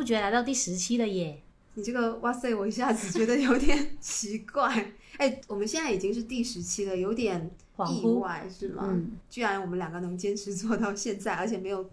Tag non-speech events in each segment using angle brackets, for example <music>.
不觉来到第十期了耶。你这个哇塞，我一下子觉得有点奇怪。<laughs> 哎，我们现在已经是第十期了，有点意外是吗？嗯，居然我们两个能坚持做到现在，而且没有，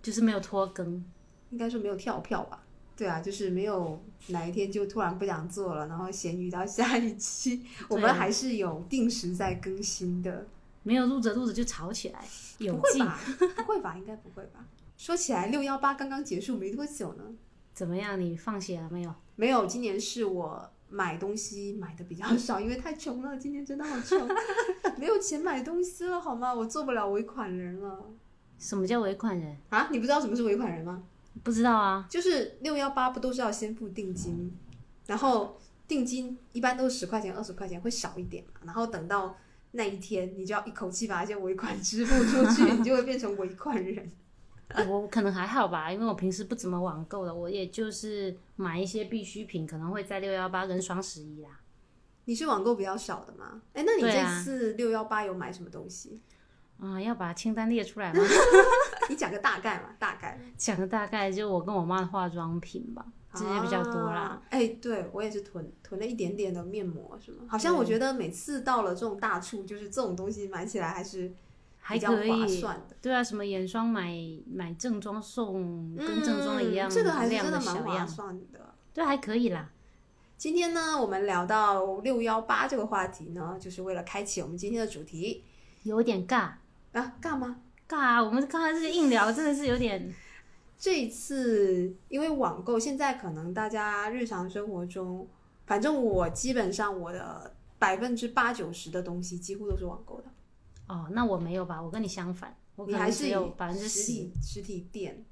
就是没有拖更，应该说没有跳票吧？对啊，就是没有哪一天就突然不想做了，然后咸鱼到下一期，<laughs> 我们还是有定时在更新的。没有录着录着就吵起来，有劲？不会吧？<laughs> 不会吧？应该不会吧？说起来，六幺八刚刚结束没多久呢。怎么样？你放血了没有？没有，今年是我买东西买的比较少，因为太穷了。今年真的好穷，<laughs> 没有钱买东西了，好吗？我做不了尾款人了。什么叫尾款人啊？你不知道什么是尾款人吗？不知道啊。就是六幺八不都是要先付定金，然后定金一般都是十块钱、二十块钱，会少一点嘛。然后等到那一天，你就要一口气把那些尾款支付出去，你就会变成尾款人。我可能还好吧，因为我平时不怎么网购的，我也就是买一些必需品，可能会在六幺八跟双十一啦。你是网购比较少的吗？哎，那你这次六幺八有买什么东西？啊，要把清单列出来吗？<laughs> 你讲个大概嘛，大概 <laughs> 讲个大概，就我跟我妈的化妆品吧，这些比较多啦。哎，对我也是囤囤了一点点的面膜，是吗？好像我觉得每次到了这种大促，就是这种东西买起来还是。还可以，对啊，什么眼霜买买正装送，跟正装一样，这个还是真的蛮划算的。对，还可以啦。今天呢，我们聊到六幺八这个话题呢，就是为了开启我们今天的主题。有点尬啊，尬吗？尬啊，我们刚才这个硬聊真的是有点。<laughs> 这一次因为网购，现在可能大家日常生活中，反正我基本上我的百分之八九十的东西几乎都是网购的。哦，那我没有吧？我跟你相反，我还是有百分之十实体店。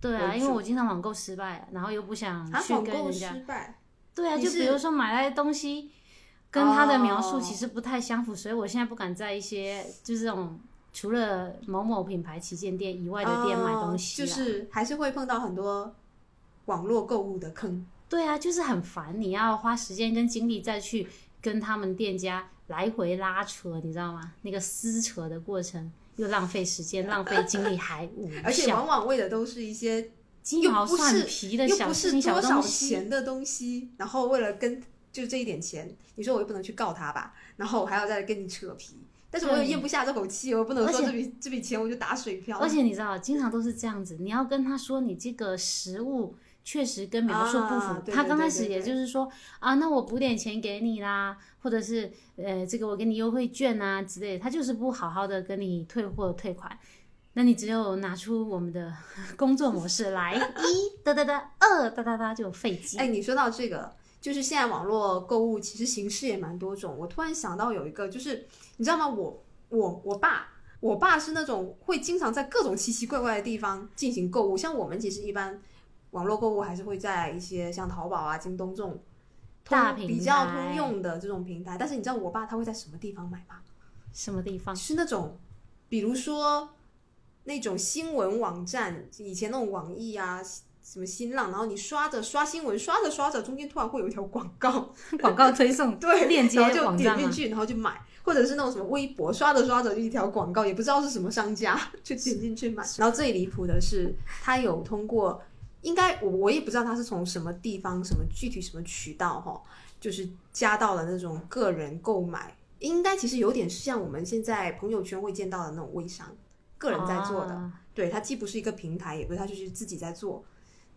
对啊，因为我经常网购失败，然后又不想去跟人家。失败。对啊，就比如说买来的东西跟他的描述其实不太相符，所以我现在不敢在一些就是这种除了某某品牌旗舰店以外的店买东西。就是还是会碰到很多网络购物的坑。对啊，就是很烦，你要花时间跟精力再去跟他们店家。来回拉扯，你知道吗？那个撕扯的过程又浪费时间、浪费精力，还无效。而且往往为的都是一些鸡毛蒜皮的小事情、小东西。钱的东西，然后为了跟就这一点钱，你说我又不能去告他吧？然后我还要再跟你扯皮，但是我又咽不下这口气，我不能说这笔这笔钱我就打水漂。而且你知道，经常都是这样子，你要跟他说你这个食物。确实跟描述不符。他刚开始也就是说啊，那我补点钱给你啦，或者是呃，这个我给你优惠券啊之类。他就是不好好的跟你退货退款。那你只有拿出我们的 <laughs> 工作模式来，<laughs> 一哒哒哒，二哒哒哒就费劲。哎，你说到这个，就是现在网络购物其实形式也蛮多种。我突然想到有一个，就是你知道吗？我我我爸，我爸是那种会经常在各种奇奇怪怪的地方进行购物。像我们其实一般。网络购物还是会在一些像淘宝啊、京东这种大比较通用的这种平台，但是你知道我爸他会在什么地方买吗？什么地方？是那种，比如说那种新闻网站，以前那种网易啊、什么新浪，然后你刷着刷新闻，刷着刷着，中间突然会有一条广告，<laughs> 广告推送，<laughs> 对，链接然后就点进去，然后就买，或者是那种什么微博，刷着刷着就一条广告，也不知道是什么商家，<laughs> 就点进去买。然后最离谱的是，他有通过。应该我我也不知道他是从什么地方、什么具体什么渠道哈，就是加到了那种个人购买，应该其实有点像我们现在朋友圈会见到的那种微商，个人在做的。对他既不是一个平台，也不是他就是自己在做，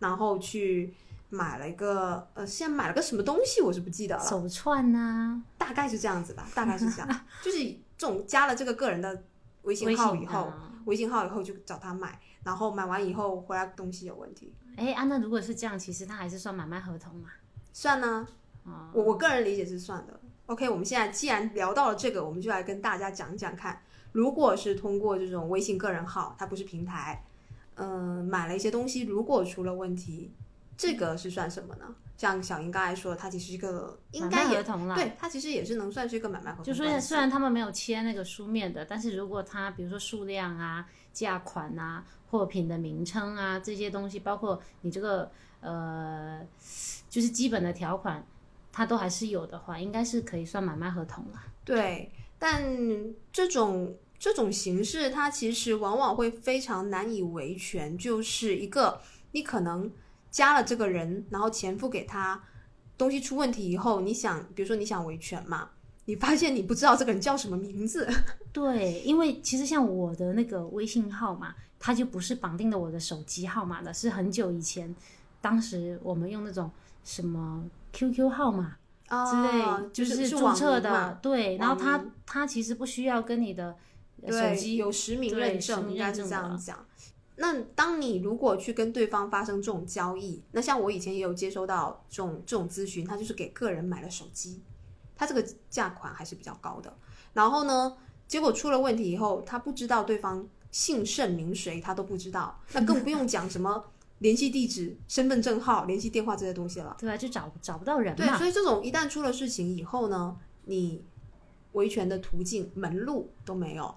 然后去买了一个呃，现在买了个什么东西，我是不记得了。手串呐，大概是这样子吧，大概是这样，<laughs> 就是这种加了这个个人的微信号以后，微信号以后就找他买，然后买完以后回来东西有问题。哎啊，那如果是这样，其实它还是算买卖合同嘛？算呢，啊我我个人理解是算的。OK，我们现在既然聊到了这个，我们就来跟大家讲讲看，如果是通过这种微信个人号，它不是平台，嗯，买了一些东西，如果出了问题，这个是算什么呢？像小英刚才说，它其实是一个应该合同了，对，它其实也是能算是一个买卖合同。就说虽然他们没有签那个书面的，但是如果它比如说数量啊、价款啊。货品的名称啊，这些东西，包括你这个呃，就是基本的条款，它都还是有的话，应该是可以算买卖合同了。对，但这种这种形式，它其实往往会非常难以维权。就是一个，你可能加了这个人，然后钱付给他，东西出问题以后，你想，比如说你想维权嘛，你发现你不知道这个人叫什么名字，<laughs> 对，因为其实像我的那个微信号码，它就不是绑定的我的手机号码的，是很久以前，当时我们用那种什么 QQ 号码之类，就是注册的，对，然后网它它其实不需要跟你的手，机有实名认证，应该是这样讲。那当你如果去跟对方发生这种交易，那像我以前也有接收到这种这种咨询，他就是给个人买了手机，他这个价款还是比较高的。然后呢，结果出了问题以后，他不知道对方姓甚名谁，他都不知道，那更不用讲什么联系地址、身份证号、联系电话这些东西了。对啊，就找找不到人对，嘛。所以这种一旦出了事情以后呢，你维权的途径门路都没有。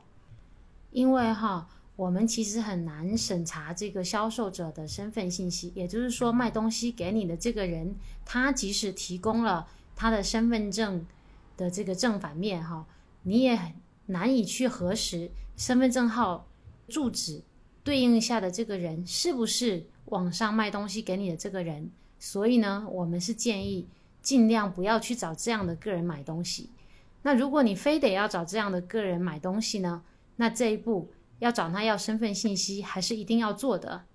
因为哈，我们其实很难审查这个销售者的身份信息，也就是说，卖东西给你的这个人，他即使提供了他的身份证的这个正反面哈，你也很难以去核实身份证号住址对应下的这个人是不是网上卖东西给你的这个人。所以呢，我们是建议尽量不要去找这样的个人买东西。那如果你非得要找这样的个人买东西呢？那这一步要找他要身份信息，还是一定要做的。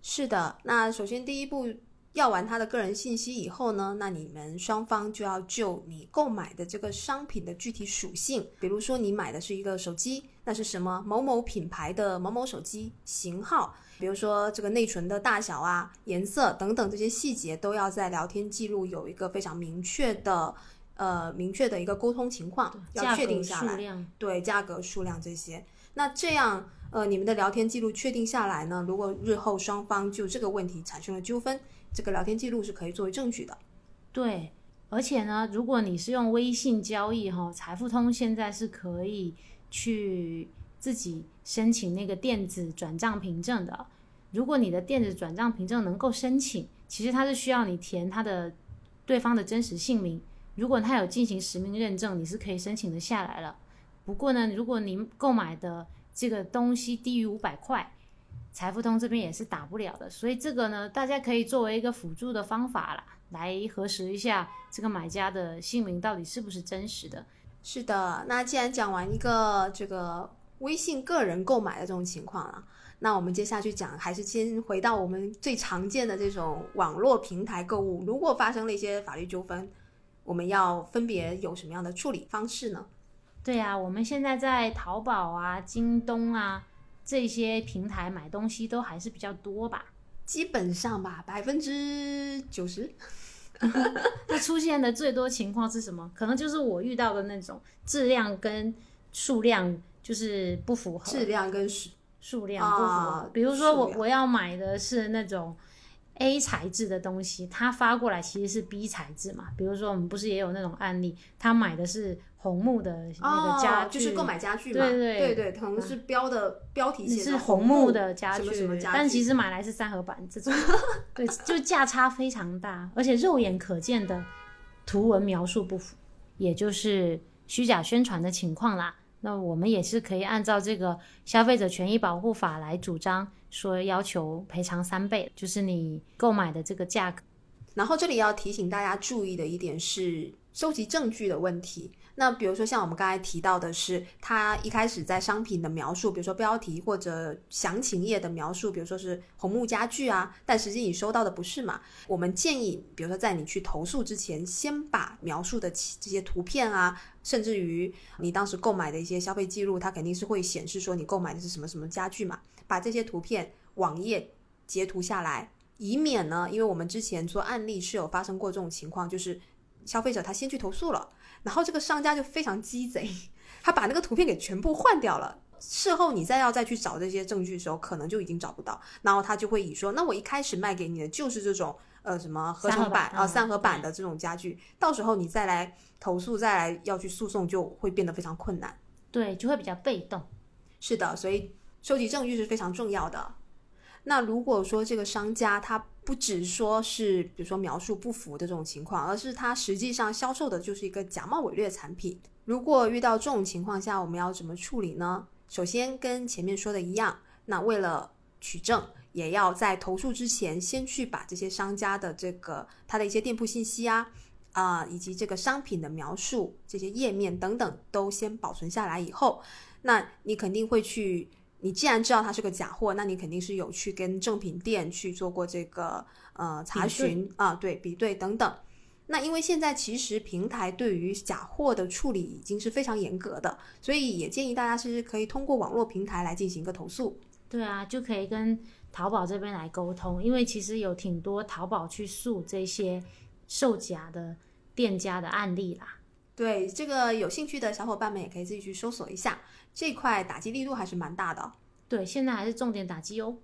是的，那首先第一步要完他的个人信息以后呢，那你们双方就要就你购买的这个商品的具体属性，比如说你买的是一个手机，那是什么某某品牌的某某手机型号，比如说这个内存的大小啊、颜色等等这些细节，都要在聊天记录有一个非常明确的。呃，明确的一个沟通情况要确定下来，数量，对价格、数量这些。那这样，呃，你们的聊天记录确定下来呢？如果日后双方就这个问题产生了纠纷，这个聊天记录是可以作为证据的。对。而且呢，如果你是用微信交易哈，财付通现在是可以去自己申请那个电子转账凭证的。如果你的电子转账凭证能够申请，其实它是需要你填他的对方的真实姓名。如果他有进行实名认证，你是可以申请的下来了。不过呢，如果您购买的这个东西低于五百块，财付通这边也是打不了的。所以这个呢，大家可以作为一个辅助的方法啦，来核实一下这个买家的姓名到底是不是真实的。是的，那既然讲完一个这个微信个人购买的这种情况了，那我们接下去讲，还是先回到我们最常见的这种网络平台购物，如果发生了一些法律纠纷。我们要分别有什么样的处理方式呢？对啊，我们现在在淘宝啊、京东啊这些平台买东西都还是比较多吧？基本上吧，百分之九十。<laughs> 那出现的最多情况是什么？可能就是我遇到的那种质量跟数量就是不符合，质量跟数数量不符合。啊比如说我我要买的是那种 A 材质的东西，它发过来其实是 B 材质嘛。比如说我们不是也有那种案例，他买的是红木的那个家哦，具，就是购买家具嘛，对对对对，可能是标的标题写的是红木木的家具，什么什么家具，但其实买来是三合板这种，<laughs> 对，就价差非常大，而且肉眼可见的图文描述不符，也就是虚假宣传的情况啦。那我们也是可以按照这个消费者权益保护法来主张，说要求赔偿三倍，就是你购买的这个价格。然后这里要提醒大家注意的一点是收集证据的问题。那比如说像我们刚才提到的是，它一开始在商品的描述，比如说标题或者详情页的描述，比如说是红木家具啊，但实际你收到的不是嘛？我们建议，比如说在你去投诉之前，先把描述的这些图片啊，甚至于你当时购买的一些消费记录，它肯定是会显示说你购买的是什么什么家具嘛，把这些图片网页截图下来。以免呢，因为我们之前做案例是有发生过这种情况，就是消费者他先去投诉了，然后这个商家就非常鸡贼，他把那个图片给全部换掉了。事后你再要再去找这些证据的时候，可能就已经找不到，然后他就会以说，那我一开始卖给你的就是这种呃什么合成板三合板啊、三合板的这种家具，到时候你再来投诉、再来要去诉讼，就会变得非常困难。对，就会比较被动。是的，所以收集证据是非常重要的。那如果说这个商家他不只说是比如说描述不符的这种情况，而是他实际上销售的就是一个假冒伪劣产品，如果遇到这种情况下，我们要怎么处理呢？首先跟前面说的一样，那为了取证，也要在投诉之前，先去把这些商家的这个他的一些店铺信息啊，啊，以及这个商品的描述、这些页面等等，都先保存下来以后，那你肯定会去。你既然知道它是个假货，那你肯定是有去跟正品店去做过这个呃查询啊，对，比对等等。那因为现在其实平台对于假货的处理已经是非常严格的，所以也建议大家是可以通过网络平台来进行一个投诉。对啊，就可以跟淘宝这边来沟通，因为其实有挺多淘宝去诉这些售假的店家的案例啦。对，这个有兴趣的小伙伴们也可以自己去搜索一下。这块打击力度还是蛮大的，对，现在还是重点打击哦。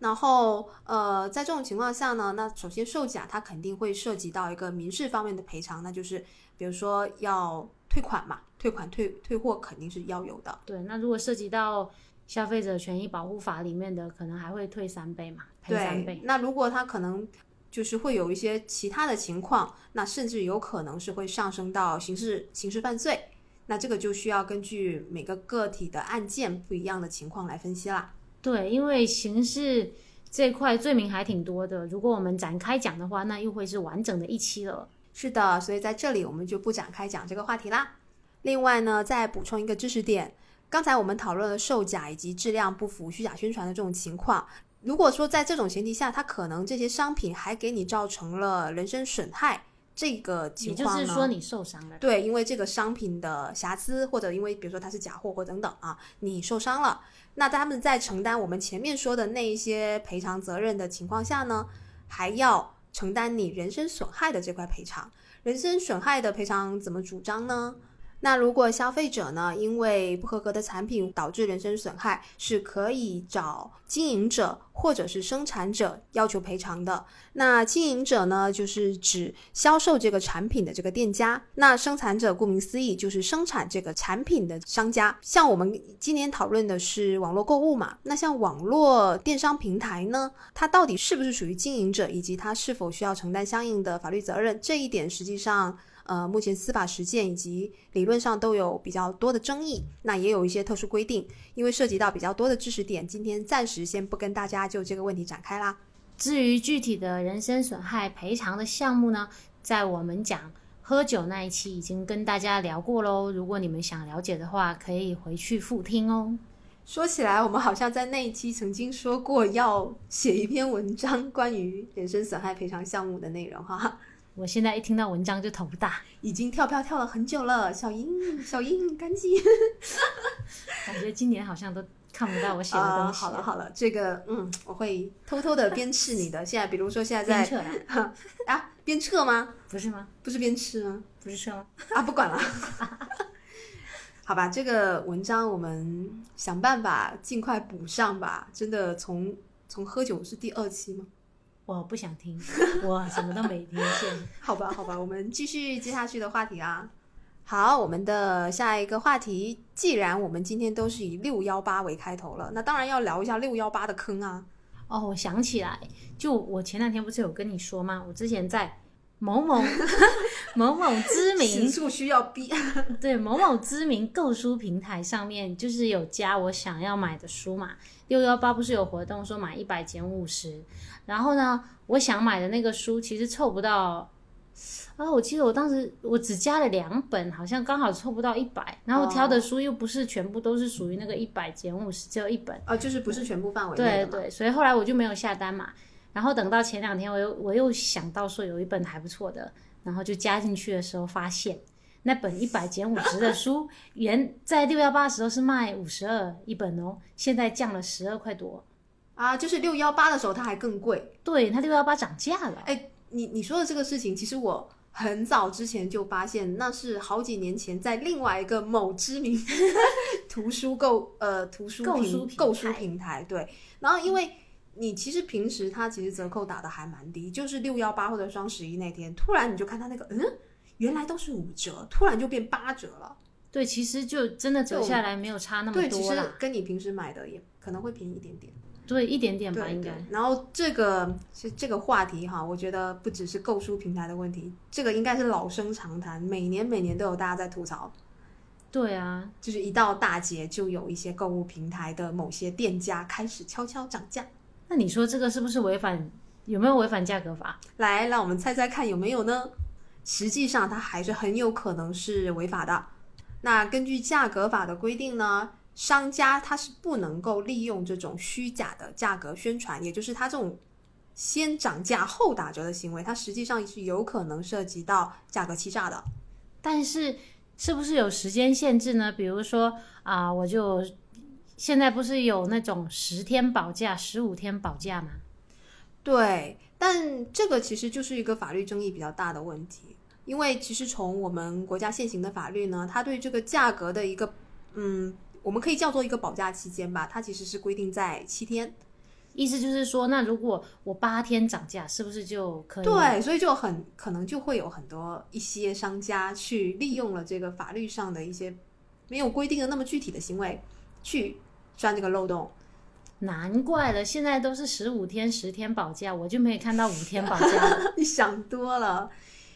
然后，呃，在这种情况下呢，那首先售假它肯定会涉及到一个民事方面的赔偿，那就是比如说要退款嘛，退款退退货肯定是要有的。对，那如果涉及到消费者权益保护法里面的，可能还会退三倍嘛，赔三倍。那如果他可能就是会有一些其他的情况，那甚至有可能是会上升到刑事刑事犯罪。那这个就需要根据每个个体的案件不一样的情况来分析啦。对，因为刑事这块罪名还挺多的，如果我们展开讲的话，那又会是完整的一期了。是的，所以在这里我们就不展开讲这个话题啦。另外呢，再补充一个知识点，刚才我们讨论了售假以及质量不符、虚假宣传的这种情况。如果说在这种前提下，它可能这些商品还给你造成了人身损害。这个情况呢，就是说你受伤了。对，因为这个商品的瑕疵，或者因为比如说它是假货或等等啊，你受伤了，那他们在承担我们前面说的那一些赔偿责任的情况下呢，还要承担你人身损害的这块赔偿。人身损害的赔偿怎么主张呢？那如果消费者呢，因为不合格的产品导致人身损害，是可以找经营者或者是生产者要求赔偿的。那经营者呢，就是指销售这个产品的这个店家；那生产者顾名思义就是生产这个产品的商家。像我们今年讨论的是网络购物嘛，那像网络电商平台呢，它到底是不是属于经营者，以及它是否需要承担相应的法律责任，这一点实际上。呃，目前司法实践以及理论上都有比较多的争议，那也有一些特殊规定，因为涉及到比较多的知识点，今天暂时先不跟大家就这个问题展开啦。至于具体的人身损害赔偿的项目呢，在我们讲喝酒那一期已经跟大家聊过喽。如果你们想了解的话，可以回去复听哦。说起来，我们好像在那一期曾经说过要写一篇文章关于人身损害赔偿项目的内容，哈。我现在一听到文章就头大，已经跳票跳了很久了。小英，小英，赶紧！感觉今年好像都看不到我写的东西。好了好了，这个嗯，我会偷偷的鞭笞你的。现在，比如说现在在 <laughs> <laughs> 啊，鞭策吗？不是吗？不是鞭笞吗？不是撤吗？<laughs> 啊，不管了。好吧，这个文章我们想办法尽快补上吧。真的，从从喝酒是第二期吗？我不想听，我什么都没听见。<laughs> 好吧，好吧，我们继续接下去的话题啊。好，我们的下一个话题，既然我们今天都是以六幺八为开头了，那当然要聊一下六幺八的坑啊。哦，我想起来，就我前两天不是有跟你说吗？我之前在某某 <laughs> 某某知名处需要逼 <laughs> 对某某知名购书平台上面，就是有加我想要买的书嘛。六幺八不是有活动，说买一百减五十。然后呢，我想买的那个书其实凑不到，啊，我记得我当时我只加了两本，好像刚好凑不到一百。然后挑的书又不是全部都是属于那个一百减五十，只有一本。哦，就是不是全部范围对对，所以后来我就没有下单嘛。然后等到前两天，我又我又想到说有一本还不错的，然后就加进去的时候发现，那本一百减五十的书，原在六幺八的时候是卖五十二一本哦，现在降了十二块多。啊，就是六幺八的时候它还更贵，对，它六幺八涨价了。哎，你你说的这个事情，其实我很早之前就发现，那是好几年前在另外一个某知名 <laughs> 图书购呃图书购书购书平台，对。然后因为你其实平时它其实折扣打的还蛮低，就是六幺八或者双十一那天，突然你就看它那个，嗯，原来都是五折，突然就变八折了。对，其实就真的折下来没有差那么多对，其实跟你平时买的也可能会便宜一点点。对，一点点吧，应该。然后这个是这个话题哈，我觉得不只是购书平台的问题，这个应该是老生常谈，每年每年都有大家在吐槽。对啊，就是一到大节，就有一些购物平台的某些店家开始悄悄涨价。那你说这个是不是违反？有没有违反价格法？来，让我们猜猜看有没有呢？实际上，它还是很有可能是违法的。那根据价格法的规定呢，商家他是不能够利用这种虚假的价格宣传，也就是他这种先涨价后打折的行为，它实际上是有可能涉及到价格欺诈的。但是，是不是有时间限制呢？比如说啊，我就现在不是有那种十天保价、十五天保价吗？对，但这个其实就是一个法律争议比较大的问题，因为其实从我们国家现行的法律呢，它对这个价格的一个，嗯，我们可以叫做一个保价期间吧，它其实是规定在七天。意思就是说，那如果我八天涨价，是不是就可以？对，所以就很可能就会有很多一些商家去利用了这个法律上的一些没有规定的那么具体的行为，去钻这个漏洞。难怪了，现在都是十五天、十天保价，我就没有看到五天保价。<laughs> 你想多了，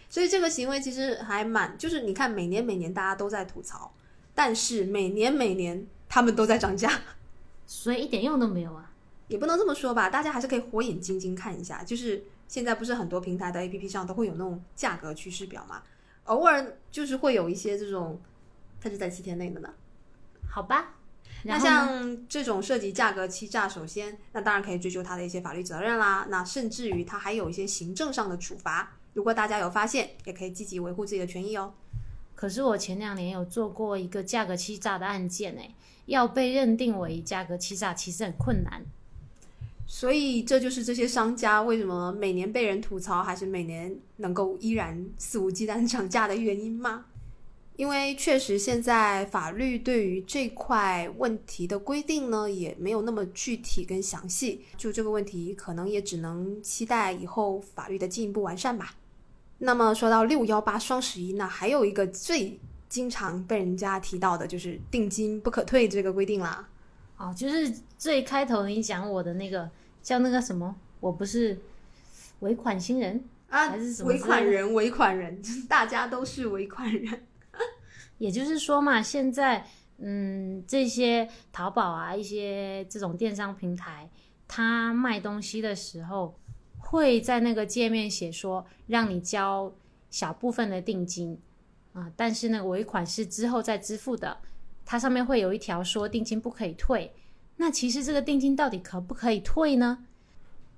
所以这个行为其实还蛮，就是你看每年每年大家都在吐槽，但是每年每年他们都在涨价，所以一点用都没有啊。也不能这么说吧，大家还是可以火眼金睛看一下，就是现在不是很多平台的 APP 上都会有那种价格趋势表嘛，偶尔就是会有一些这种，它是在七天内的呢。好吧。那像这种涉及价格欺诈，首先，那当然可以追究他的一些法律责任啦。那甚至于他还有一些行政上的处罚。如果大家有发现，也可以积极维护自己的权益哦。可是我前两年有做过一个价格欺诈的案件，诶，要被认定为价格欺诈，其实很困难。所以这就是这些商家为什么每年被人吐槽，还是每年能够依然肆无忌惮涨价的原因吗？因为确实，现在法律对于这块问题的规定呢，也没有那么具体跟详细。就这个问题，可能也只能期待以后法律的进一步完善吧。那么说到六幺八双十一，那还有一个最经常被人家提到的，就是定金不可退这个规定啦。哦，就是最开头你讲我的那个叫那个什么，我不是尾款新人啊，还是什么尾款人？尾款人，<laughs> 大家都是尾款人。也就是说嘛，现在嗯，这些淘宝啊，一些这种电商平台，它卖东西的时候会在那个界面写说，让你交小部分的定金啊，但是那个尾款是之后再支付的，它上面会有一条说定金不可以退。那其实这个定金到底可不可以退呢？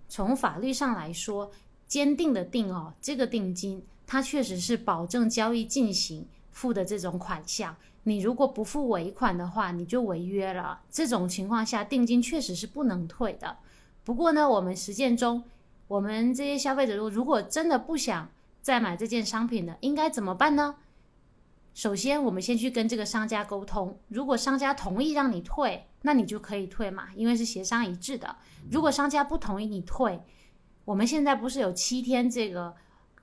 从法律上来说，坚定的定哦，这个定金它确实是保证交易进行。付的这种款项，你如果不付尾款的话，你就违约了。这种情况下，定金确实是不能退的。不过呢，我们实践中，我们这些消费者如果真的不想再买这件商品了，应该怎么办呢？首先，我们先去跟这个商家沟通。如果商家同意让你退，那你就可以退嘛，因为是协商一致的。如果商家不同意你退，我们现在不是有七天这个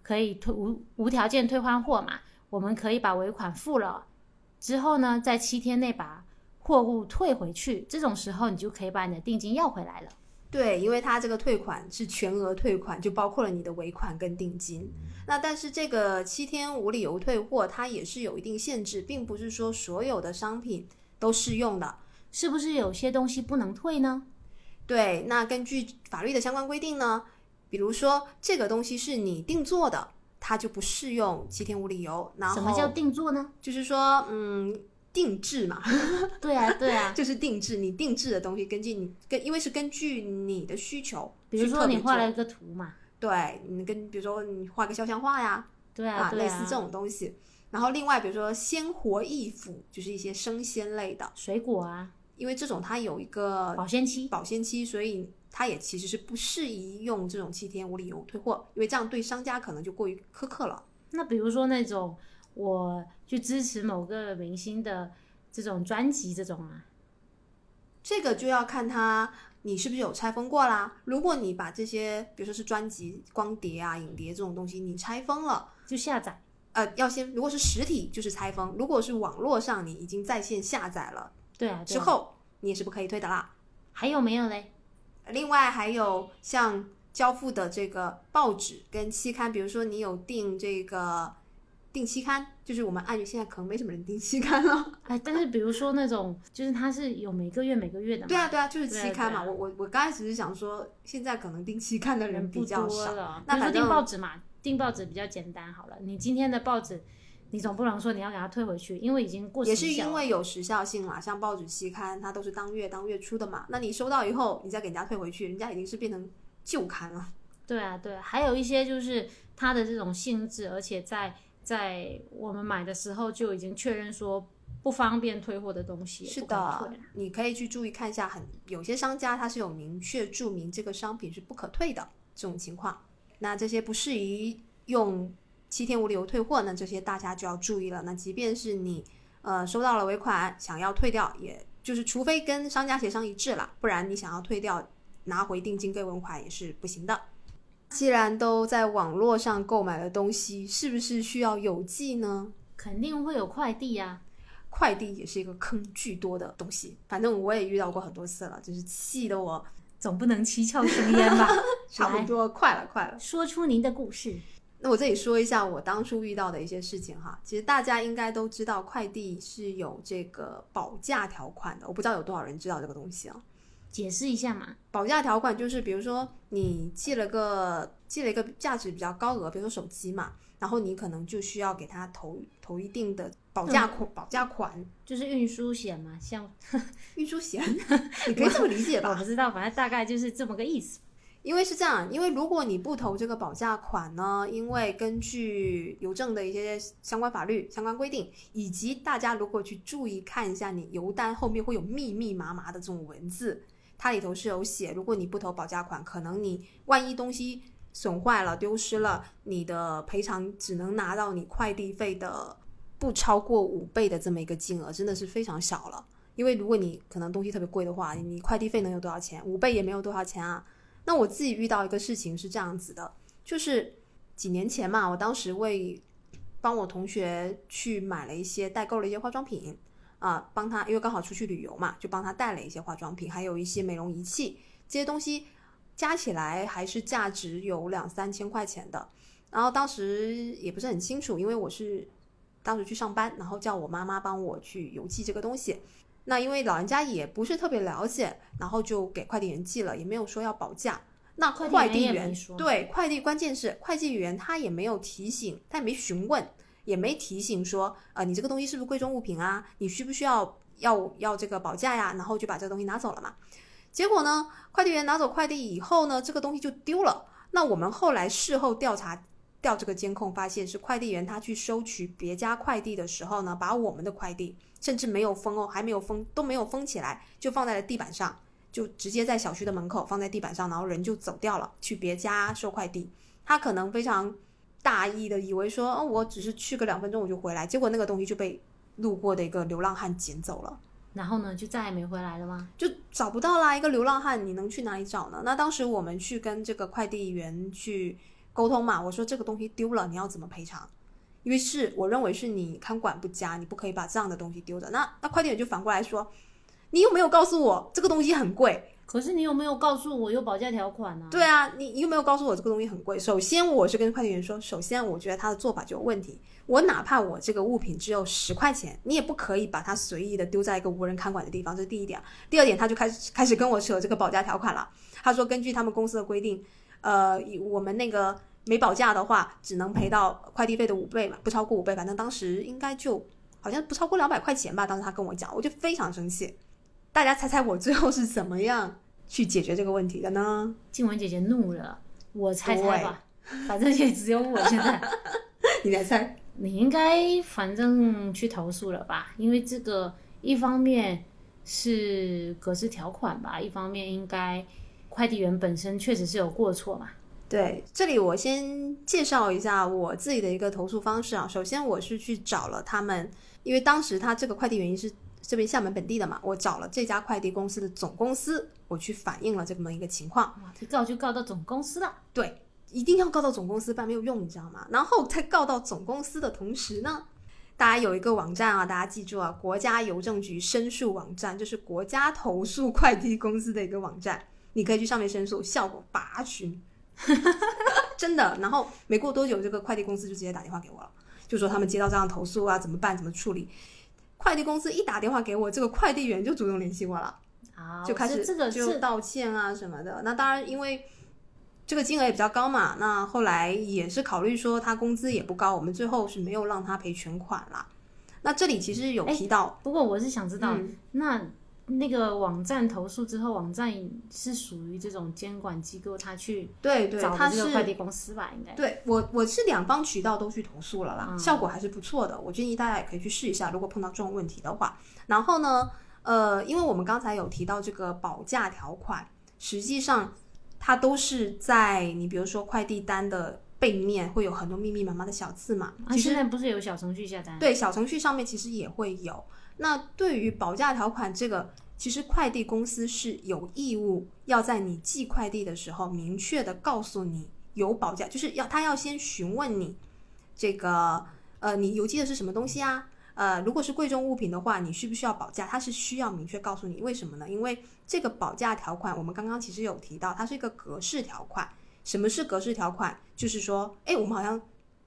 可以退无无条件退换货嘛？我们可以把尾款付了之后呢，在七天内把货物退回去。这种时候，你就可以把你的定金要回来了。对，因为它这个退款是全额退款，就包括了你的尾款跟定金。那但是这个七天无理由退货，它也是有一定限制，并不是说所有的商品都适用的。是不是有些东西不能退呢？对，那根据法律的相关规定呢，比如说这个东西是你定做的。它就不适用七天无理由。然后什么叫定做呢？就是说，嗯，定制嘛。<laughs> 对啊，对啊，就是定制。你定制的东西，根据你跟，因为是根据你的需求。比如说你画了一个图嘛。对，你跟比如说你画个肖像画呀。对啊，类似这种东西。然后另外，比如说鲜活易腐，就是一些生鲜类的水果啊。因为这种它有一个保鲜期，保鲜期，所以。它也其实是不适宜用这种七天无理由退货，因为这样对商家可能就过于苛刻了。那比如说那种我去支持某个明星的这种专辑这种啊，这个就要看他你是不是有拆封过啦。如果你把这些，比如说是专辑、光碟啊、影碟这种东西，你拆封了就下载，呃，要先如果是实体就是拆封，如果是网络上你已经在线下载了，对啊，之后你也是不可以退的啦。还有没有嘞？另外还有像交付的这个报纸跟期刊，比如说你有订这个订期刊，就是我们按现在可能没什么人订期刊了。<laughs> 哎，但是比如说那种，就是它是有每个月每个月的嘛。对啊，对啊，就是期刊嘛。我我我刚开始是想说，现在可能订期刊的人比较少。那反正报纸嘛，订报纸比较简单好了。你今天的报纸，你总不能说你要给他退回去，因为已经过时也是因为有时效性嘛，像报纸期刊，它都是当月当月出的嘛。那你收到以后，你再给人家退回去，人家已经是变成旧刊了。对啊，对啊，还有一些就是它的这种性质，而且在在我们买的时候就已经确认说不方便退货的东西，是的，你可以去注意看一下很，有些商家它是有明确注明这个商品是不可退的这种情况。那这些不适宜用七天无理由退货那，这些大家就要注意了。那即便是你呃收到了尾款想要退掉，也就是除非跟商家协商一致了，不然你想要退掉拿回定金跟尾款也是不行的。既然都在网络上购买的东西，是不是需要邮寄呢？肯定会有快递呀、快递也是一个坑巨多的东西，反正我也遇到过很多次了，就是气得我总不能七窍生烟吧？<laughs> 差不多快了，快了。说出您的故事。那我这里说一下我当初遇到的一些事情哈，其实大家应该都知道，快递是有这个保价条款的，我不知道有多少人知道这个东西啊。解释一下嘛，保价条款就是，比如说你寄了个寄了一个价值比较高额，比如说手机嘛，然后你可能就需要给他投投一定的保价款，保价款就是运输险嘛，像运输险，<laughs> 你可以这么理解吧？我不知道，反正大概就是这么个意思。因为是这样，因为如果你不投这个保价款呢，因为根据邮政的一些相关法律、相关规定，以及大家如果去注意看一下，你邮单后面会有密密麻麻的这种文字，它里头是有写，如果你不投保价款，可能你万一东西损坏了、丢失了，你的赔偿只能拿到你快递费的不超过五倍的这么一个金额，真的是非常少了。因为如果你可能东西特别贵的话，你快递费能有多少钱？五倍也没有多少钱啊。那我自己遇到一个事情是这样子的，就是几年前嘛，我当时为帮我同学去买了一些代购了一些化妆品啊、帮他因为刚好出去旅游嘛，就帮他带了一些化妆品，还有一些美容仪器，这些东西加起来还是价值有两三千块钱的。然后当时也不是很清楚，因为我是当时去上班，然后叫我妈妈帮我去邮寄这个东西。那因为老人家也不是特别了解，然后就给快递员寄了，也没有说要保价。那快快递递员对快递，关键是快递员他也没有提醒，他也没询问，也没提醒说，呃，你这个东西是不是贵重物品啊？你需不需要要要这个保价呀？然后就把这个东西拿走了嘛。结果呢，快递员拿走快递以后呢，这个东西就丢了。那我们后来事后调查调这个监控，发现是快递员他去收取别家快递的时候呢，把我们的快递甚至没有封哦，还没有封都没有封起来，就放在了地板上，就直接在小区的门口放在地板上，然后人就走掉了，去别家收快递。他可能非常大意的以为说，哦，我只是去个两分钟我就回来，结果那个东西就被路过的一个流浪汉捡走了。然后呢，就再也没回来了吗？就找不到啦。一个流浪汉，你能去哪里找呢？那当时我们去跟这个快递员去沟通嘛，我说这个东西丢了，你要怎么赔偿？因为是我认为是你看管不佳，你不可以把这样的东西丢着。那那快递员就反过来说，你有没有告诉我这个东西很贵？可是你有没有告诉我有保价条款呢、对啊，你你有没有告诉我这个东西很贵？首先，我是跟快递员说，首先我觉得他的做法就有问题。我哪怕我这个物品只有十块钱，你也不可以把它随意的丢在一个无人看管的地方，这是第一点。第二点，他就开始开始跟我扯这个保价条款了。他说，根据他们公司的规定，呃，以我们那个没保价的话，只能赔到快递费的五倍嘛，不超过五倍。反正当时应该就好像不超过两百块钱吧。当时他跟我讲，我就非常生气。大家猜猜我最后是怎么样去解决这个问题的呢？静雯姐姐怒了，我猜猜吧，反正也只有我现在。<laughs> 你来猜。你应该反正去投诉了吧？因为这个一方面是格式条款吧，一方面应该快递员本身确实是有过错嘛。对，这里我先介绍一下我自己的一个投诉方式啊。首先，我是去找了他们，因为当时他这个快递原因是这边厦门本地的嘛，我找了这家快递公司的总公司，我去反映了这么一个情况。哇，这告就告到总公司了。对，一定要告到总公司，不然没有用，你知道吗？然后在告到总公司的同时呢，大家有一个网站啊，大家记住啊，国家邮政局申诉网站，就是国家投诉快递公司的一个网站，你可以去上面申诉，效果拔群。<laughs> 真的。然后没过多久，这个快递公司就直接打电话给我了，就说他们接到这样投诉啊，怎么办，怎么处理？快递公司一打电话给我，这个快递员就主动联系我了，啊就开始这个就道歉啊什么的。那当然，因为这个金额也比较高嘛，那后来也是考虑说他工资也不高，我们最后是没有让他赔全款啦。那这里其实有提到，不过我是想知道，那那个网站投诉之后，网站是属于这种监管机构，他去对对，他是快递公司吧？应该对我我是两方渠道都去投诉了啦，效果还是不错的。我建议大家也可以去试一下，如果碰到这种问题的话。然后呢，呃，因为我们刚才有提到这个保价条款，实际上。它都是在你比如说快递单的背面会有很多密密麻麻的小字嘛？啊，现在不是有小程序下单？对，小程序上面其实也会有。那对于保价条款这个，其实快递公司是有义务要在你寄快递的时候明确的告诉你有保价，就是要他要先询问你这个呃你邮寄的是什么东西啊？呃，如果是贵重物品的话，你需不需要保价？它是需要明确告诉你，为什么呢？因为这个保价条款，我们刚刚其实有提到，它是一个格式条款。什么是格式条款？就是说，哎，我们好像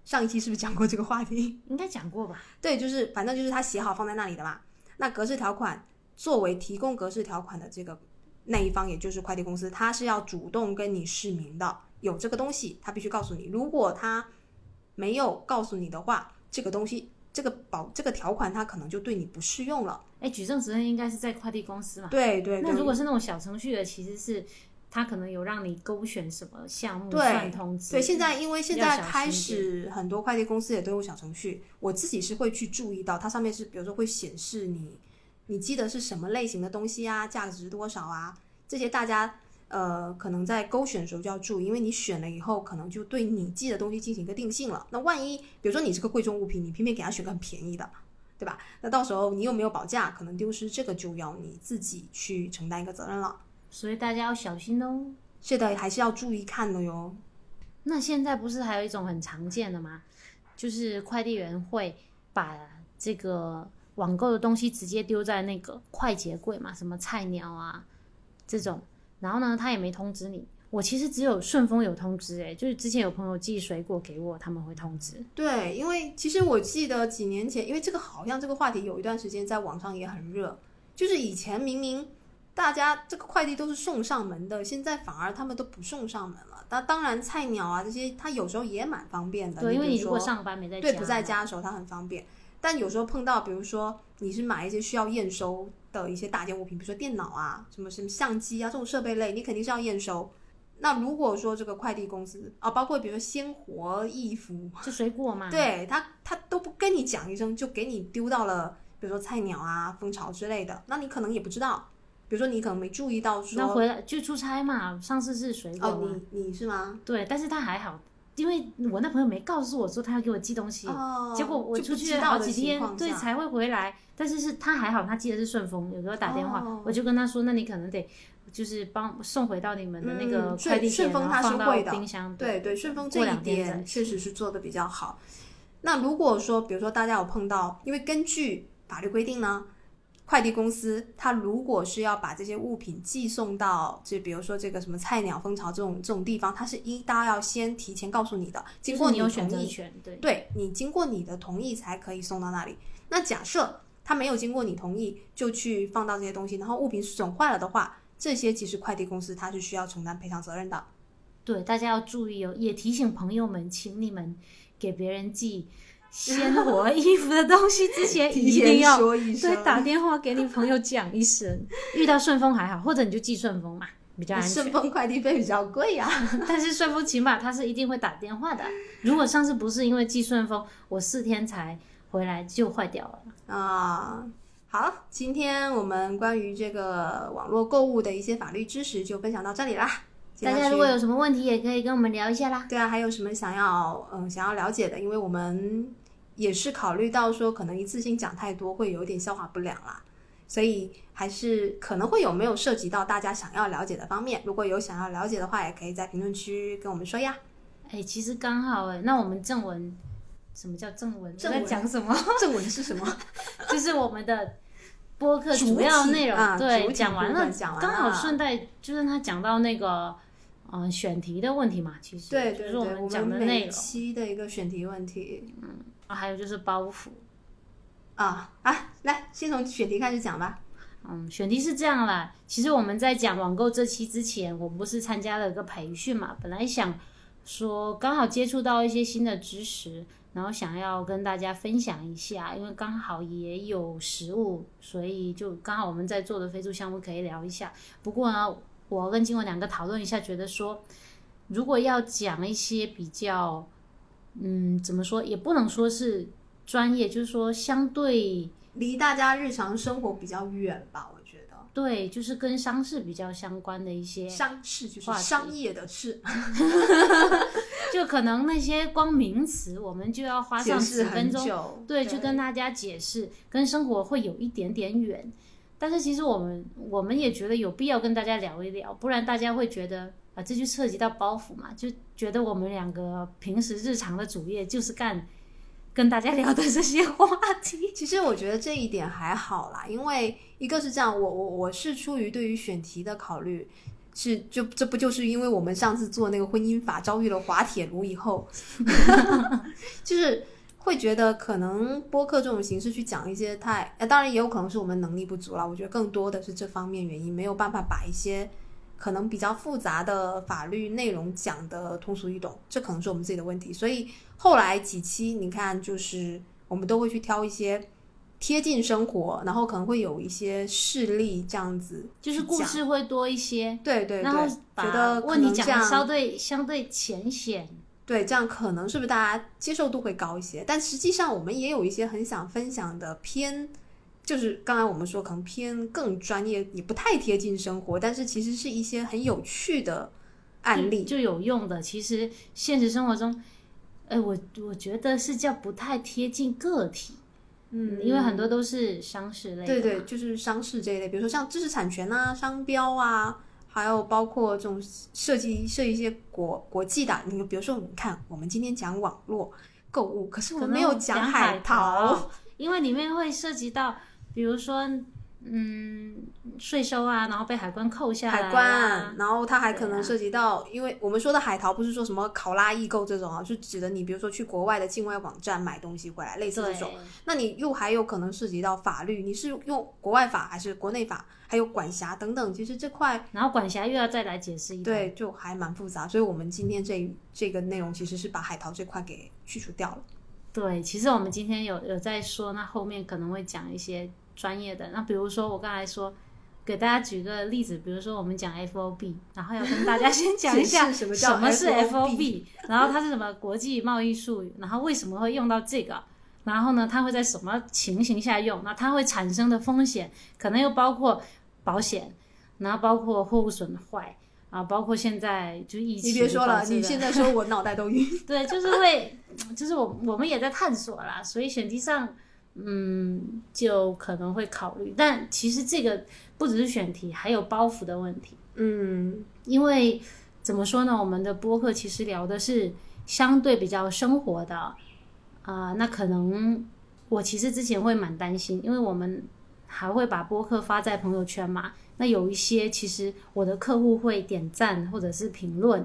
上一期是不是讲过这个话题？应该讲过吧？对，就是反正就是他写好放在那里的嘛。那格式条款作为提供格式条款的这个那一方，也就是快递公司，他是要主动跟你示明的，有这个东西，他必须告诉你。如果他没有告诉你的话，这个东西。这个保这个条款，它可能就对你不适用了。哎，举证责任应该是在快递公司嘛？对对。那如果是那种小程序的，其实是他可能有让你勾选什么项目算通知。对，现在因为现在开始很多快递公司也都有小程序，我自己是会去注意到，它上面是比如说会显示你你记得是什么类型的东西啊，价值多少啊，这些大家。呃，可能在勾选的时候就要注意，因为你选了以后，可能就对你寄的东西进行一个定性了。那万一，比如说你是个贵重物品，你偏偏给他选个很便宜的，对吧？那到时候你又没有保价，可能丢失，这个就要你自己去承担一个责任了。所以大家要小心哦。是的，还是要注意看的哟。那现在不是还有一种很常见的吗？就是快递员会把这个网购的东西直接丢在那个快捷柜嘛，什么菜鸟啊这种。然后呢，他也没通知你。我其实只有顺丰有通知，哎，就是之前有朋友寄水果给我，他们会通知。对，因为其实我记得几年前，因为这个好像这个话题有一段时间在网上也很热，就是以前明明大家这个快递都是送上门的，现在反而他们都不送上门了。那当然，菜鸟啊这些，他有时候也蛮方便的。对，因为你如果上班没在对不在家的时候，他很方便。但有时候碰到，比如说你是买一些需要验收。的一些大件物品，比如说电脑啊，什么什么相机啊这种设备类，你肯定是要验收。那如果说这个快递公司啊，包括比如说鲜活易服，是水果嘛？对他，他都不跟你讲一声，就给你丢到了，比如说菜鸟啊、蜂巢之类的，那你可能也不知道。比如说你可能没注意到说，那回来就出差嘛，上次是水果哦，你你是吗？对，但是他还好。因为我那朋友没告诉我说他要给我寄东西，结果我出去好几天，对才会回来。但是是他还好，他寄的是顺丰，有时候打电话，我就跟他说，那你可能得就是帮送回到你们的那个快递顺丰，他是会的。冰箱对对，顺丰这一点确实是做的比较好。那如果说，比如说大家有碰到，因为根据法律规定呢。快递公司，他如果是要把这些物品寄送到，就比如说这个什么菜鸟蜂巢这种这种地方，他是应当要先提前告诉你的，经过你同意，对，对你经过你的同意才可以送到那里。那假设他没有经过你同意就去放到这些东西，然后物品损坏了的话，这些其实快递公司他是需要承担赔偿责任的。对，大家要注意哦，也提醒朋友们，请你们给别人寄。鲜活衣服的东西之前 <laughs> 一定要对打电话给你朋友讲一声。遇到顺丰还好，或者你就寄顺丰嘛，比较安全。顺丰快递费比较贵呀，<laughs> 但是顺丰起码他是一定会打电话的。如果上次不是因为寄顺丰，我四天才回来就坏掉了啊。好，今天我们关于这个网络购物的一些法律知识就分享到这里啦。大家如果有什么问题，也可以跟我们聊一下啦。对啊，还有什么想要嗯想要了解的？因为我们。也是考虑到说，可能一次性讲太多会有点消化不良啦，所以还是可能会有没有涉及到大家想要了解的方面。如果有想要了解的话，也可以在评论区跟我们说呀。哎，其实刚好哎，那我们正文，什么叫正文？正在讲什么？正文是什么？<laughs> 就是我们的播客主要内容，对，讲完了，讲完了刚好顺带就是他讲到那个。嗯选题的问题嘛，其实对就是我们讲的每一内容期的一个选题问题啊，还有就是包袱。啊啊，来先从选题开始讲吧。嗯，选题是这样啦。其实我们在讲网购这期之前，我们不是参加了一个培训嘛？本来想说刚好接触到一些新的知识，然后想要跟大家分享一下，因为刚好也有实物，所以就刚好我们在做的飞猪项目可以聊一下。不过呢，我跟金文两个讨论一下，觉得说如果要讲一些比较，嗯，怎么说也不能说是专业，就是说相对。离大家日常生活比较远吧，我觉得。对，就是跟商事比较相关的一些商事，就是商业的事，<laughs> 就可能那些光名词，我们就要花上几分钟，对，去跟大家解释，跟生活会有一点点远。但是其实我们我们也觉得有必要跟大家聊一聊，不然大家会觉得啊，这就涉及到包袱嘛，就觉得我们两个平时日常的主业就是干。跟大家聊的这些话题，<laughs> 其实我觉得这一点还好啦，因为一个是这样，我我我是出于对于选题的考虑，是就这不就是因为我们上次做那个婚姻法遭遇了滑铁卢以后，<laughs> 就是会觉得可能播客这种形式去讲一些太，当然也有可能是我们能力不足了，我觉得更多的是这方面原因，没有办法把一些。可能比较复杂的法律内容讲的通俗易懂，这可能是我们自己的问题。所以后来几期你看，就是我们都会去挑一些贴近生活，然后可能会有一些事例这样子，就是故事会多一些。对对对，觉得问题讲的相对相对浅显。对，这样可能是不是大家接受度会高一些？但实际上我们也有一些很想分享的偏。就是刚才我们说，可能偏更专业，也不太贴近生活，但是其实是一些很有趣的案例，就有用的。其实现实生活中，哎，我我觉得是叫不太贴近个体，嗯，因为很多都是商事类，对对，就是商事这一类，比如说像知识产权啊、商标啊，还有包括这种设计设一些国国际的，你比如说，你看我们今天讲网络购物，可是我们没有讲海淘，因为里面会涉及到。比如说，嗯，税收啊，然后被海关扣下来，海关，然后它还可能涉及到，因为我们说的海淘不是说什么考拉易购这种啊，就指的你比如说去国外的境外网站买东西回来，类似这种，那你又还有可能涉及到法律，你是用国外法还是国内法，还有管辖等等，其实这块，然后管辖又要再来解释一对，就还蛮复杂，所以我们今天这这个内容其实是把海淘这块给去除掉了。对，其实我们今天有有在说，那后面可能会讲一些。专业的那比如说我刚才说，给大家举个例子，比如说我们讲 F O B，然后要跟大家先讲一下什么是 F O B，然后它是什么国际贸易术语，然后为什么会用到这个，然后呢它会在什么情形下用，那它会产生的风险可能又包括保险，然后包括货物损坏啊，包括现在就疫情。你别说了，你现在说我脑袋都晕。<laughs> 对，就是会，就是我我们也在探索啦，所以选题上。嗯，就可能会考虑，但其实这个不只是选题，还有包袱的问题。嗯，因为怎么说呢，我们的播客其实聊的是相对比较生活的啊，那可能我其实之前会蛮担心，因为我们还会把播客发在朋友圈嘛，那有一些其实我的客户会点赞或者是评论。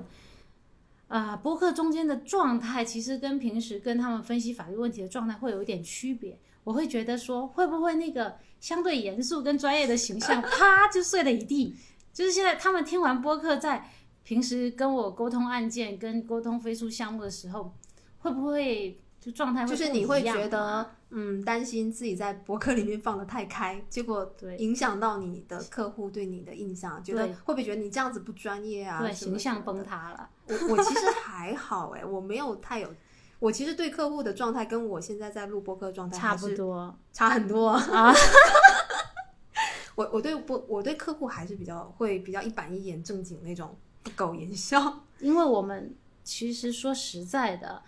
啊，播客中间的状态其实跟平时跟他们分析法律问题的状态会有一点区别。我会觉得说，会不会那个相对严肃跟专业的形象，啪就碎了一地？就是现在他们听完播客，在平时跟我沟通案件、跟沟通飞速项目的时候，会不会就状态会？就是你会觉得，嗯，担心自己在博客里面放的太开，结果影响到你的客户对你的印象，觉得会不会觉得你这样子不专业啊？对，形象崩塌了。我我其实还好哎，我没有太有。我其实对客户的状态跟我现在在录播客状态差不多，差很多啊。<laughs> 我我对播我对客户还是比较会比较一板一眼正经那种不苟言笑，<laughs> 因为我们其实说实在的，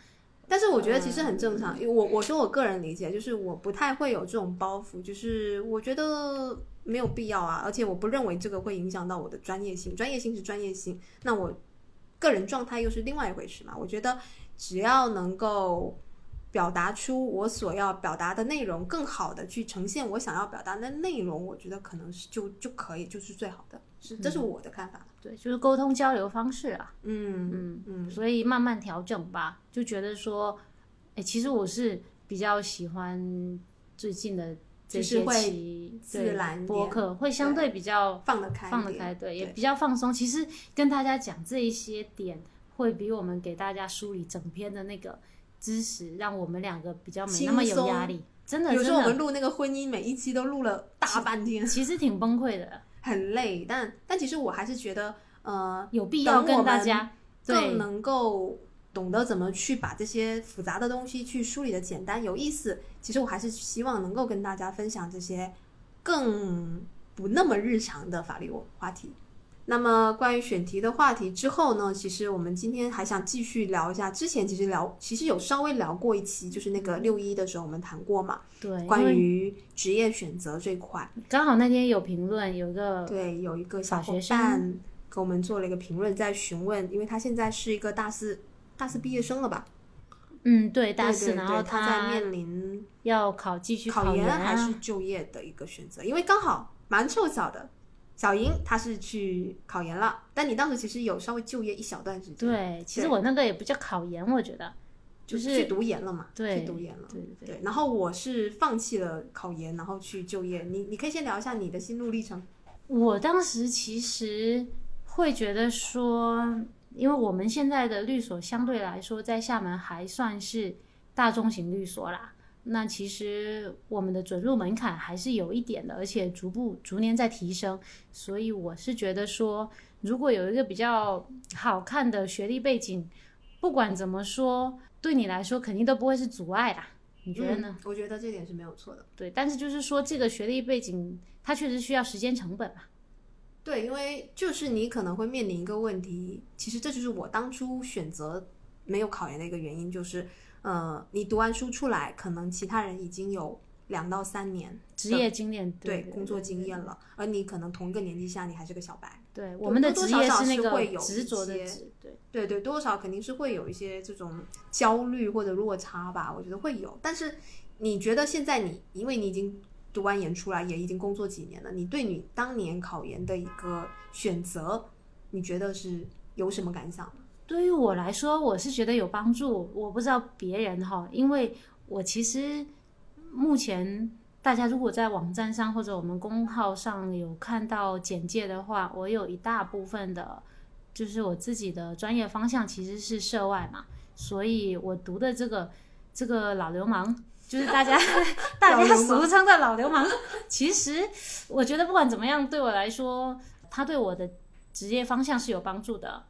但是我觉得其实很正常。因为我我说我个人理解，就是我不太会有这种包袱，就是我觉得没有必要啊，而且我不认为这个会影响到我的专业性，专业性是专业性，那我个人状态又是另外一回事嘛。我觉得。只要能够表达出我所要表达的内容，更好的去呈现我想要表达的内容，我觉得可能是就就可以，就是最好的，是这是我的看法。对，就是沟通交流方式啊。嗯嗯嗯，所以慢慢调整吧，就觉得说，哎，其实我是比较喜欢最近的这些期自然播客，会相对比较放得开，放得开，对，也比较放松。其实跟大家讲这一些点，会比我们给大家梳理整篇的那个。知识让我们两个比较没那么有压力，真的。有时候我们录那个婚姻，每一期都录了大半天，其实挺崩溃的，<laughs> 很累。但但其实我还是觉得，呃，有必要跟大家更能够懂得怎么去把这些复杂的东西去梳理的简单有意思。其实我还是希望能够跟大家分享这些更不那么日常的法律话题。那么关于选题的话题之后呢，其实我们今天还想继续聊一下。之前其实聊，其实有稍微聊过一期，就是那个六一的时候我们谈过嘛。对，关于职业选择这块，刚好那天有评论，有一个对，有一个小伙伴给我们做了一个评论，在询问，因为他现在是一个大四大四毕业生了吧？嗯，对，大四，然后他在面临要考继续考研还是就业的一个选择，因为刚好蛮凑巧的。小莹她是去考研了，但你当时其实有稍微就业一小段时间。对，其实我那个也不叫考研，我觉得就是去读研了嘛。对，去读研了。对对对。然后我是放弃了考研，然后去就业。你你可以先聊一下你的心路历程。我当时其实会觉得说，因为我们现在的律所相对来说在厦门还算是大中型律所啦。那其实我们的准入门槛还是有一点的，而且逐步逐年在提升，所以我是觉得说，如果有一个比较好看的学历背景，不管怎么说，对你来说肯定都不会是阻碍啦。你觉得呢？我觉得这点是没有错的。对，但是就是说这个学历背景，它确实需要时间成本嘛。对，因为就是你可能会面临一个问题，其实这就是我当初选择没有考研的一个原因，就是。呃，你读完书出来，可能其他人已经有两到三年职业经验，对工作经验了，而你可能同一个年纪下，你还是个小白。对，我们的职业是那个执着的职，对对对，多少肯定是会有一些这种焦虑或者落差吧，我觉得会有。但是你觉得现在你，因为你已经读完研出来，也已经工作几年了，你对你当年考研的一个选择，你觉得是有什么感想？对于我来说，我是觉得有帮助。我不知道别人哈，因为我其实目前大家如果在网站上或者我们公号上有看到简介的话，我有一大部分的，就是我自己的专业方向其实是涉外嘛，所以我读的这个这个老流氓，就是大家 <laughs> 大家俗称的老流氓。其实我觉得不管怎么样，对我来说，他对我的职业方向是有帮助的。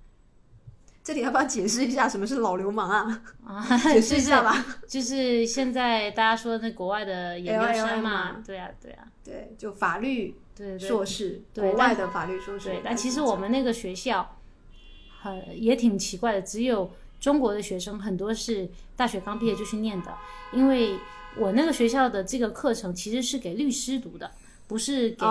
这里要不要解释一下什么是老流氓啊？啊，<laughs> 解释一下吧。<laughs> 就是现在大家说那国外的 <laughs> 研究生嘛，对啊，对啊，对，就法律对硕士，国外的法律硕士。对，但其实我们那个学校很也挺奇怪的，只有中国的学生很多是大学刚毕业就去念的，因为我那个学校的这个课程其实是给律师读的。不是给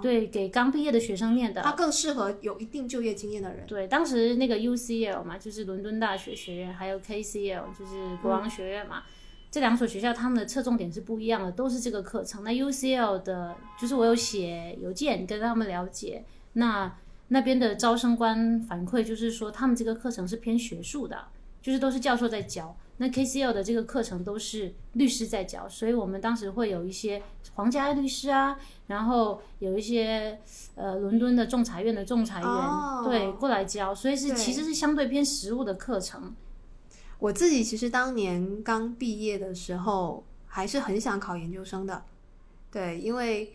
对给刚毕业的学生念的，它更适合有一定就业经验的人。对，当时那个 UCL 嘛，就是伦敦大学学院，还有 KCL 就是国王学院嘛，这两所学校他们的侧重点是不一样的，都是这个课程。那 UCL 的，就是我有写邮件跟他们了解，那那边的招生官反馈就是说，他们这个课程是偏学术的，就是都是教授在教。那 KCL 的这个课程都是律师在教，所以我们当时会有一些皇家律师啊，然后有一些呃伦敦的仲裁院的仲裁员对过来教，所以是其实是相对偏实务的课程。我自己其实当年刚毕业的时候还是很想考研究生的，对，因为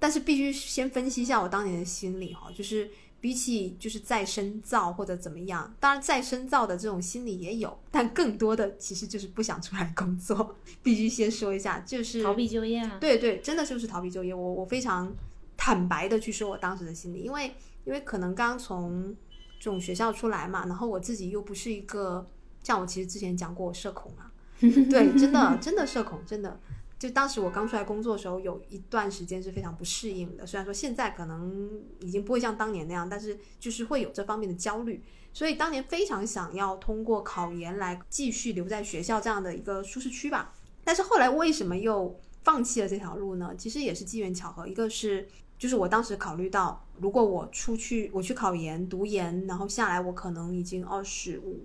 但是必须先分析一下我当年的心理哈，就是。比起就是再深造或者怎么样，当然再深造的这种心理也有，但更多的其实就是不想出来工作。<laughs> 必须先说一下，就是逃避就业啊。对对，真的就是逃避就业。我我非常坦白的去说我当时的心理，因为因为可能刚从这种学校出来嘛，然后我自己又不是一个像我其实之前讲过我社恐嘛，<laughs> 对，真的真的社恐，真的。就当时我刚出来工作的时候，有一段时间是非常不适应的。虽然说现在可能已经不会像当年那样，但是就是会有这方面的焦虑。所以当年非常想要通过考研来继续留在学校这样的一个舒适区吧。但是后来为什么又放弃了这条路呢？其实也是机缘巧合。一个是就是我当时考虑到，如果我出去我去考研读研，然后下来我可能已经二十五、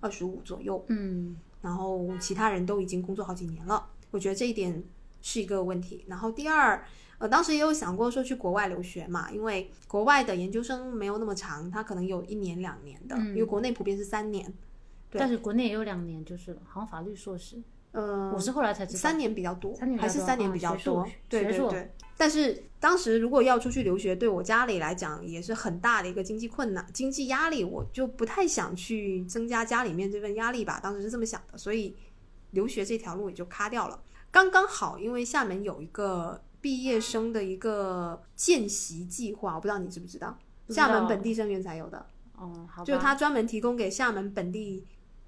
二十五左右，嗯，然后其他人都已经工作好几年了。我觉得这一点是一个问题。然后第二，呃，当时也有想过说去国外留学嘛，因为国外的研究生没有那么长，他可能有一年两年的，因为国内普遍是三年。对但是国内也有两年，就是，好像法律硕士，呃，我是后来才知道。三年比较多，还是三年啊比较多，对对对。但是当时如果要出去留学，对我家里来讲也是很大的一个经济困难、经济压力，我就不太想去增加家里面这份压力吧。当时是这么想的，所以留学这条路也就卡掉了。刚刚好，因为厦门有一个毕业生的一个见习计划，我不知道你知不知道，知道厦门本地生源才有的。哦，好吧，就是他专门提供给厦门本地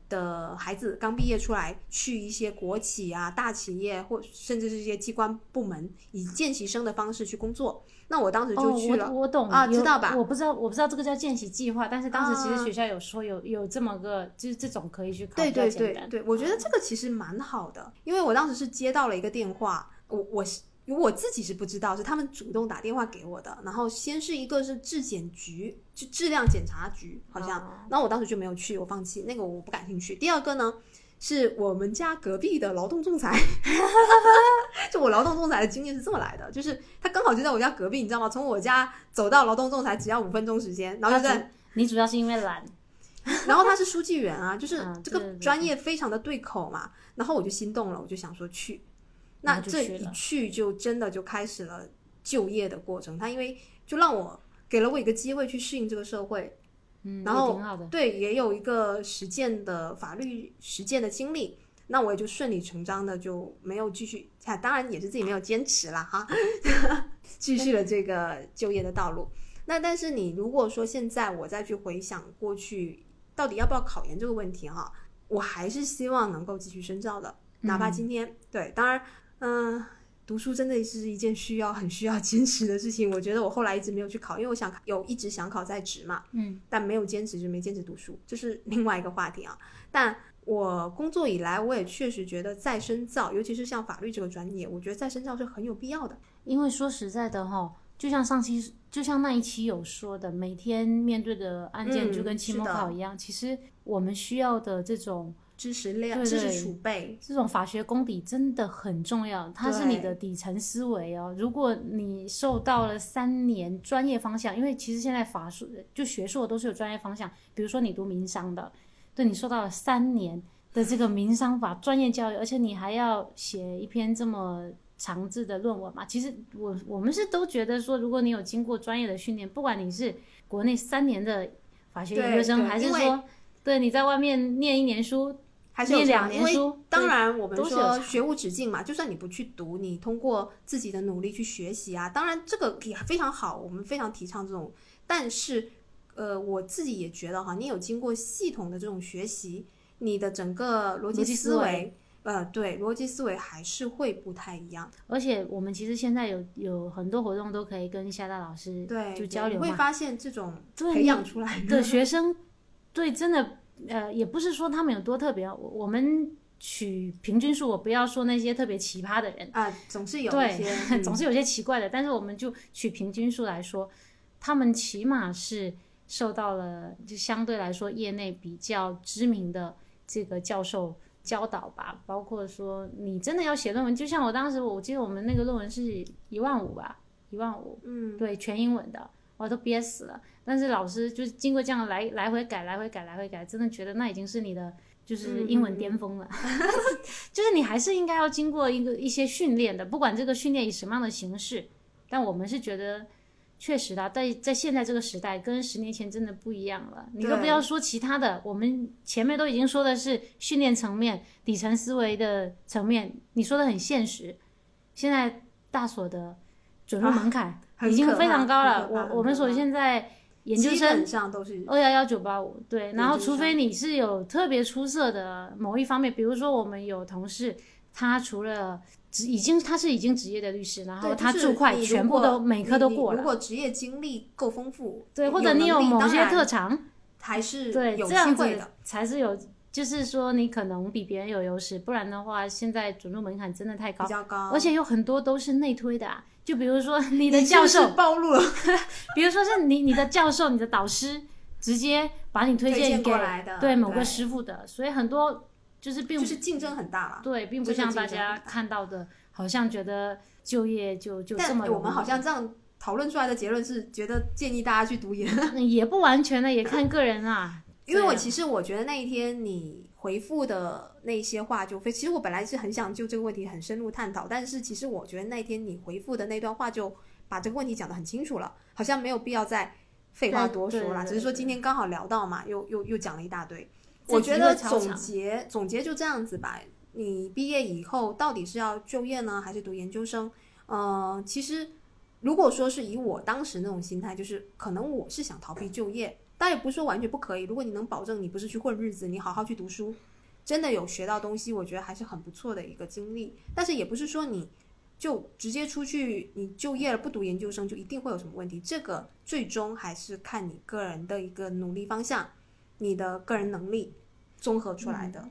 的孩子刚毕业出来，去一些国企啊、大企业或甚至是一些机关部门，以见习生的方式去工作。那我当时就去了，哦、我我懂啊知道吧我不知道，我不知道这个叫见习计划，但是当时其啊实学校有说有有这么个，就是这种可以去考，对对。对对，我觉得这个其实蛮好的，因为我当时是接到了一个电话，我我是。我自己是不知道，是他们主动打电话给我的。然后先是一个是质检局，就质量检查局，好像。哦然后我当时就没有去，我放弃那个我不感兴趣。第二个呢，是我们家隔壁的劳动仲裁，<laughs> 就我劳动仲裁的经验是这么来的，就是他刚好就在我家隔壁，你知道吗？从我家走到劳动仲裁只要五分钟时间，然后就在你主要是因为懒，<laughs> 然后他是书记员啊，就是这个专业非常的对口嘛。然后我就心动了，我就想说去。那这一去就真的就开始了就业的过程。他因为就让我给了我一个机会去适应这个社会，嗯，然后挺好的。对，也有一个实践的法律实践的经历。那我也就顺理成章的就没有继续，啊，当然也是自己没有坚持了哈，<laughs> 继续了这个就业的道路。那但是你如果说现在我再去回想过去到底要不要考研这个问题哈，我还是希望能够继续深造的，哪怕今天、对，当然，嗯、读书真的是一件需要很需要坚持的事情。我觉得我后来一直没有去考，因为我想有一直想考在职嘛，嗯，但没有坚持就没坚持读书，这是另外一个话题啊。但我工作以来，我也确实觉得再深造，尤其是像法律这个专业，我觉得再深造是很有必要的。因为说实在的哈，就像上期就像那一期有说的，每天面对的案件嗯就跟期末考一样，其实我们需要的这种知识量、对知识储备，这种法学功底真的很重要，它是你的底层思维哦。如果你受到了三年专业方向，因为其实现在法术就学硕都是有专业方向，比如说你读民商的，对你受到了三年的这个民商法专业教育，而且你还要写一篇这么长字的论文嘛。其实我我们是都觉得说，如果你有经过专业的训练，不管你是国内三年的法学研究生，还是说对你在外面念一年书。还是有念差因为两年书当然，我们说学无止境嘛，就算你不去读，你通过自己的努力去学习啊，当然这个也非常好，我们非常提倡这种。但是，呃，我自己也觉得哈，你有经过系统的这种学习，你的整个逻辑思思维呃，对，逻辑思维还是会不太一样。而且我们其实现在有有很多活动都可以跟夏大老师对，就交流会发现这种培养出来的学生，对，真的呃，也不是说他们有多特别，我我们取平均数，我不要说那些特别奇葩的人，啊，总是有一对 <laughs> 总是有些奇怪的，但是我们就取平均数来说，他们起码是受到了就相对来说业内比较知名的这个教授教导吧，包括说你真的要写论文，就像我当时我记得我们那个论文是一万五吧，一万五，嗯，对，全英文的，我都憋死了。但是老师就是经过这样来来回改、来回改、来回改，真的觉得那已经是你的就是英文巅峰了。<laughs> 就是你还是应该要经过一个一些训练的，不管这个训练以什么样的形式。但我们是觉得，确实的，在在现在这个时代，跟十年前真的不一样了。你都不要说其他的，我们前面都已经说的是训练层面、底层思维的层面，你说的很现实。现在大所的准入门槛很已经非常高了。我我们所现在研究基生本上都是二幺幺九八五，对，然后除非你是有特别出色的某一方面，比如说我们有同事，他除了职已经他是已经职业的律师，然后，他注会全部都每科都过了，如果职业经历够丰富，对，或者你有某些特长，还是对，有这样会的。才是有，就是说你可能比别人有优势，不然的话，现在准入门槛真的太高比，较高，而且有很多都是内推的、啊，就比如说你的教授暴露了 <laughs> 比如说是你你的教授、你的导师直接把你推推荐过来的对某个对师傅的，所以很多就是并不是竞争很大了。对，并不像大家看到的，好像觉得就业就就这么。我们好像这样讨论出来的结论是，觉得建议大家去读研。嗯也不完全的，也看个人啊。因为我其实我觉得那一天你回复的那些话就非，其实我本来是很想就这个问题很深入探讨，但是其实我觉得那天你回复的那段话就把这个问题讲得很清楚了，好像没有必要再废话多说啦。对对只是说今天刚好聊到嘛，又又又讲了一大堆。我觉得总结总结就这样子吧。你毕业以后到底是要就业呢，还是读研究生？呃，其实如果说是以我当时那种心态，就是可能我是想逃避就业，但也不是说完全不可以。如果你能保证你不是去混日子，你好好去读书，真的有学到东西，我觉得还是很不错的一个经历。但是也不是说你就直接出去，你就业了不读研究生就一定会有什么问题。这个最终还是看你个人的一个努力方向，你的个人能力综合出来的。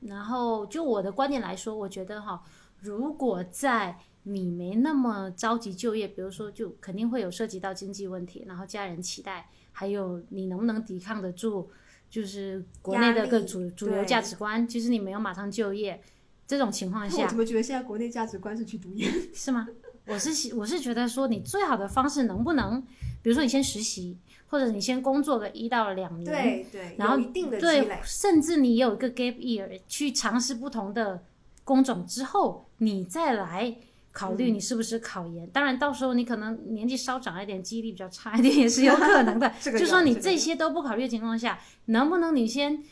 然后就我的观点来说，我觉得哈，如果在你没那么着急就业，比如说就肯定会有涉及到经济问题，然后家人期待，还有你能不能抵抗得住，就是国内的个主主流价值观，就是你没有马上就业这种情况下我下，怎么觉得现在国内价值观是去读研？<laughs> 是吗？我是喜我是觉得说，你最好的方式能不能，比如说你先实习，或者你先工作个一到两年，对对，然后一定的积对累，，甚至你有一个 gap year 去尝试不同的工种之后，你再来考虑你是不是考研。当然，到时候你可能年纪稍长一点，记忆力比较差一点，<laughs> 也是有可能的。<laughs> 这个就说你这些都不考虑的情况下，能不能你先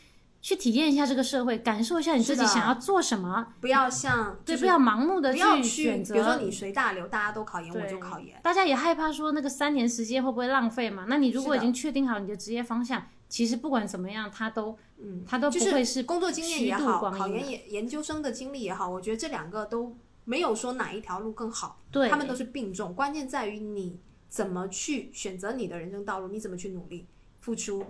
去体验一下这个社会，感受一下你自己想要做什么？不要像对，就是不要盲目的去选择。比如说你随大流，大家都考研，我就考研。大家也害怕说那个三年时间会不会浪费嘛？那你如果已经确定好你的职业方向，其实不管怎么样，他都嗯，他都不就会是工作经验也好，考研也研究生的经历也好，我觉得这两个都没有说哪一条路更好，对，他们都是并重，关键在于你怎么去选择你的人生道路，你怎么去努力付出，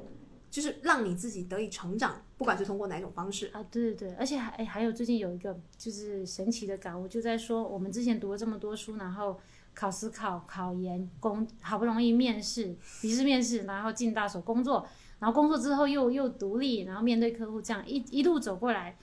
就是让你自己得以成长，不管是通过哪种方式。啊，对对对，而且还哎还有最近有一个就是神奇的感悟，就在说我们之前读了这么多书，然后考司考、考研、工好不容易面试、笔试面试，然后进大所工作，然后工作之后又又独立，然后面对客户，这样一一路走过来，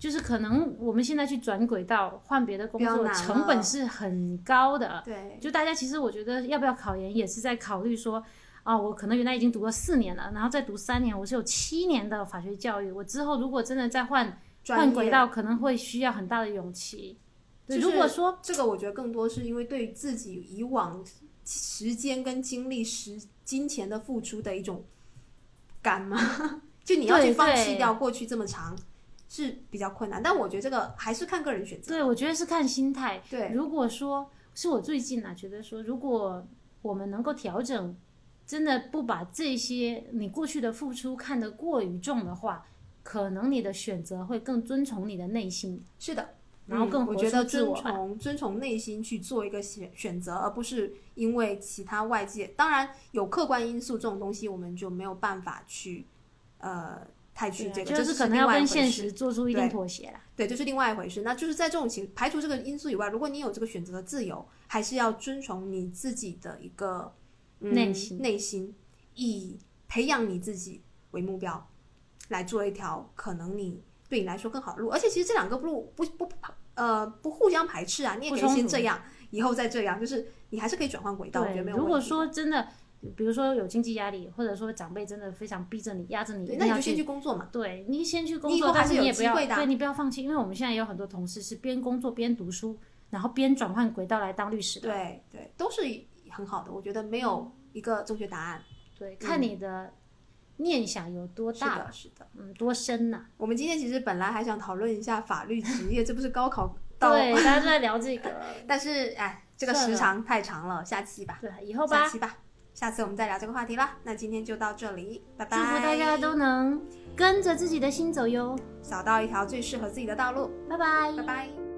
就是可能我们现在去转轨道换别的工作，成本是很高的。对，就大家其实我觉得要不要考研也是在考虑说，啊，我可能原来已经读了四年了，然后再读三年，我是有七年的法学教育，我之后如果真的再换换轨道，可能会需要很大的勇气。对，如果说这个，我觉得更多是因为对自己以往时间跟精力、时金钱的付出的一种感吗？<laughs> 就你要去放弃掉过去这么长，是比较困难。但我觉得这个还是看个人选择。对我觉得是看心态。对，如果说是我最近啊，觉得说如果我们能够调整，真的不把这些你过去的付出看得过于重的话，可能你的选择会更遵从你的内心。是的。然后更嗯、我觉得遵从遵从内心去做一个选选择，而不是因为其他外界。当然有客观因素这种东西，我们就没有办法去呃太去这个，啊就是可能要跟现实做出一定妥协啦。对，这是另外一回事。那就是在这种情排除这个因素以外，如果你有这个选择的自由，还是要遵从你自己的一个、嗯、内心内心，以培养你自己为目标，来做一条可能你对你来说更好的路。而且其实这两个路不不呃不互相排斥啊，你也可以先这样，以后再这样，就是你还是可以转换轨道，我觉对得没，有如果说真的，比如说有经济压力，或者说长辈真的非常逼着你、压着你，那你就先去。工作嘛。对你先去工作，但是有你也不要对你不要放弃，因为我们现在有很多同事是边工作边读书，然后边转换轨道来当律师的。对对，都是很好的，我觉得没有一个正确答案。对，看你的念想有多大，是的，是的。嗯，多深呐、我们今天其实本来还想讨论一下法律职业，<laughs> 这不是高考到，对，大家都在聊这个。<laughs> 但是哎，这个时长太长了，下期吧，对，以后吧下，期吧，下次我们再聊这个话题啦那今天就到这里拜拜。祝福大家都能跟着自己的心走哟。找到一条最适合自己的道路。拜拜。拜拜。